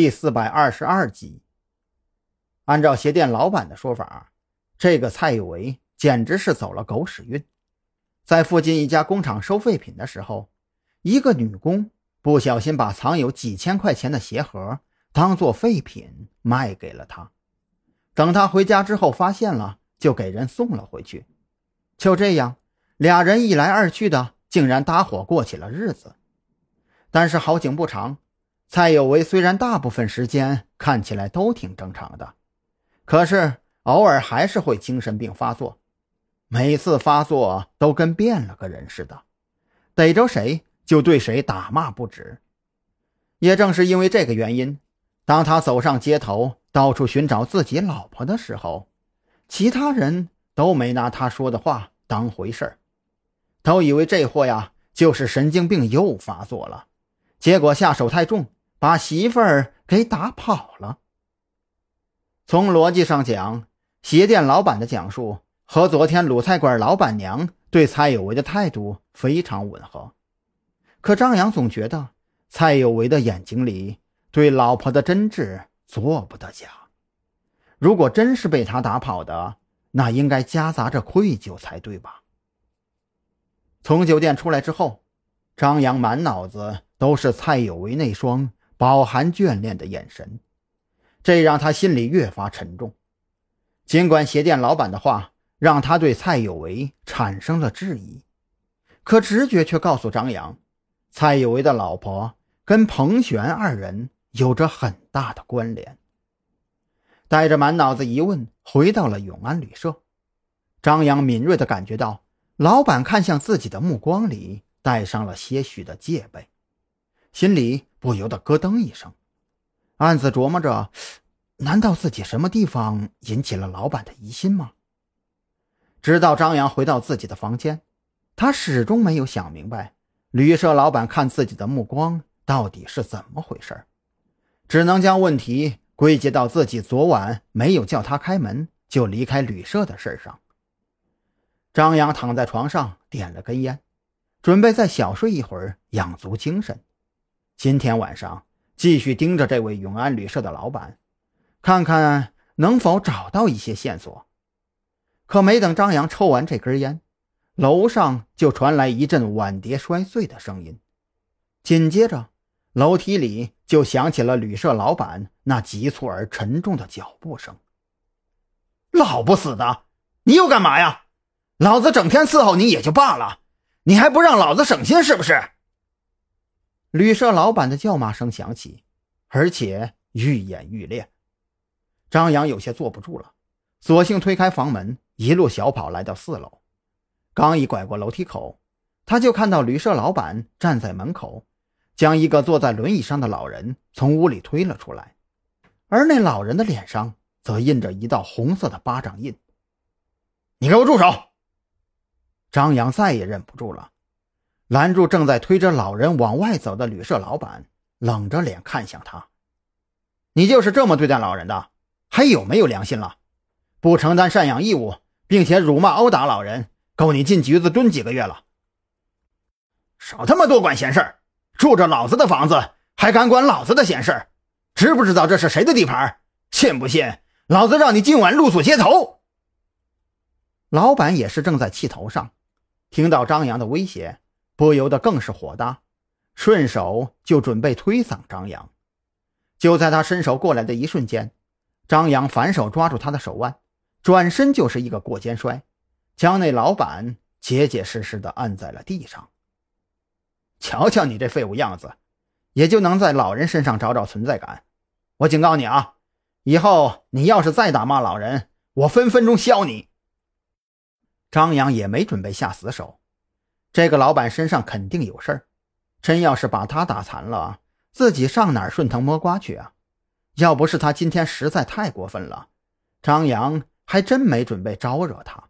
第四百二十二集。按照鞋店老板的说法，这个蔡有为简直是走了狗屎运。在附近一家工厂收废品的时候，一个女工不小心把藏有几千块钱的鞋盒当做废品卖给了他。等他回家之后发现了，就给人送了回去。就这样，俩人一来二去的，竟然搭伙过起了日子。但是好景不长，蔡有为虽然大部分时间看起来都挺正常的，可是偶尔还是会精神病发作，每次发作都跟变了个人似的，逮着谁就对谁打骂不止。也正是因为这个原因，当他走上街头，到处寻找自己老婆的时候，其他人都没拿他说的话当回事儿，都以为这货呀就是神经病又发作了。结果下手太重，把媳妇儿给打跑了。从逻辑上讲，鞋店老板的讲述和昨天卤菜馆老板娘对蔡有为的态度非常吻合。可张扬总觉得蔡有为的眼睛里对老婆的真挚做不得假。如果真是被他打跑的，那应该夹杂着愧疚才对吧？从酒店出来之后，张扬满脑子。都是蔡有为那双饱含眷恋的眼神，这让他心里越发沉重。尽管鞋店老板的话让他对蔡有为产生了质疑，可直觉却告诉张扬，蔡有为的老婆跟彭璇二人有着很大的关联。带着满脑子疑问回到了永安旅社，张扬敏锐地感觉到老板看向自己的目光里带上了些许的戒备。心里不由得咯噔一声，暗自琢磨着：难道自己什么地方引起了老板的疑心吗？直到张扬回到自己的房间，他始终没有想明白旅社老板看自己的目光到底是怎么回事只能将问题归结到自己昨晚没有叫他开门就离开旅社的事上。张扬躺在床上，点了根烟，准备再小睡一会儿，养足精神。今天晚上继续盯着这位永安旅社的老板，看看能否找到一些线索。可没等张扬抽完这根烟，楼上就传来一阵碗碟摔碎的声音，紧接着楼梯里就响起了旅社老板那急促而沉重的脚步声。老不死的，你又干嘛呀？老子整天伺候你也就罢了，你还不让老子省心是不是？旅社老板的叫骂声响起，而且愈演愈烈。张扬有些坐不住了，索性推开房门，一路小跑来到四楼。刚一拐过楼梯口，他就看到旅社老板站在门口，将一个坐在轮椅上的老人从屋里推了出来，而那老人的脸上则印着一道红色的巴掌印。你给我住手！张扬再也忍不住了。拦住正在推着老人往外走的旅社老板，冷着脸看向他：“你就是这么对待老人的？还有没有良心了？不承担赡养义务，并且辱骂殴打老人，够你进局子蹲几个月了！少他妈多管闲事！住着老子的房子，还敢管老子的闲事？知不知道这是谁的地盘？信不信老子让你今晚露宿街头？”老板也是正在气头上，听到张扬的威胁。不由得更是火大，顺手就准备推搡张扬。就在他伸手过来的一瞬间，张扬反手抓住他的手腕，转身就是一个过肩摔，将那老板结结实实的按在了地上。瞧瞧你这废物样子，也就能在老人身上找找存在感。我警告你啊，以后你要是再打骂老人，我分分钟削你。张扬也没准备下死手。这个老板身上肯定有事儿，真要是把他打残了，自己上哪儿顺藤摸瓜去啊？要不是他今天实在太过分了，张扬还真没准备招惹他。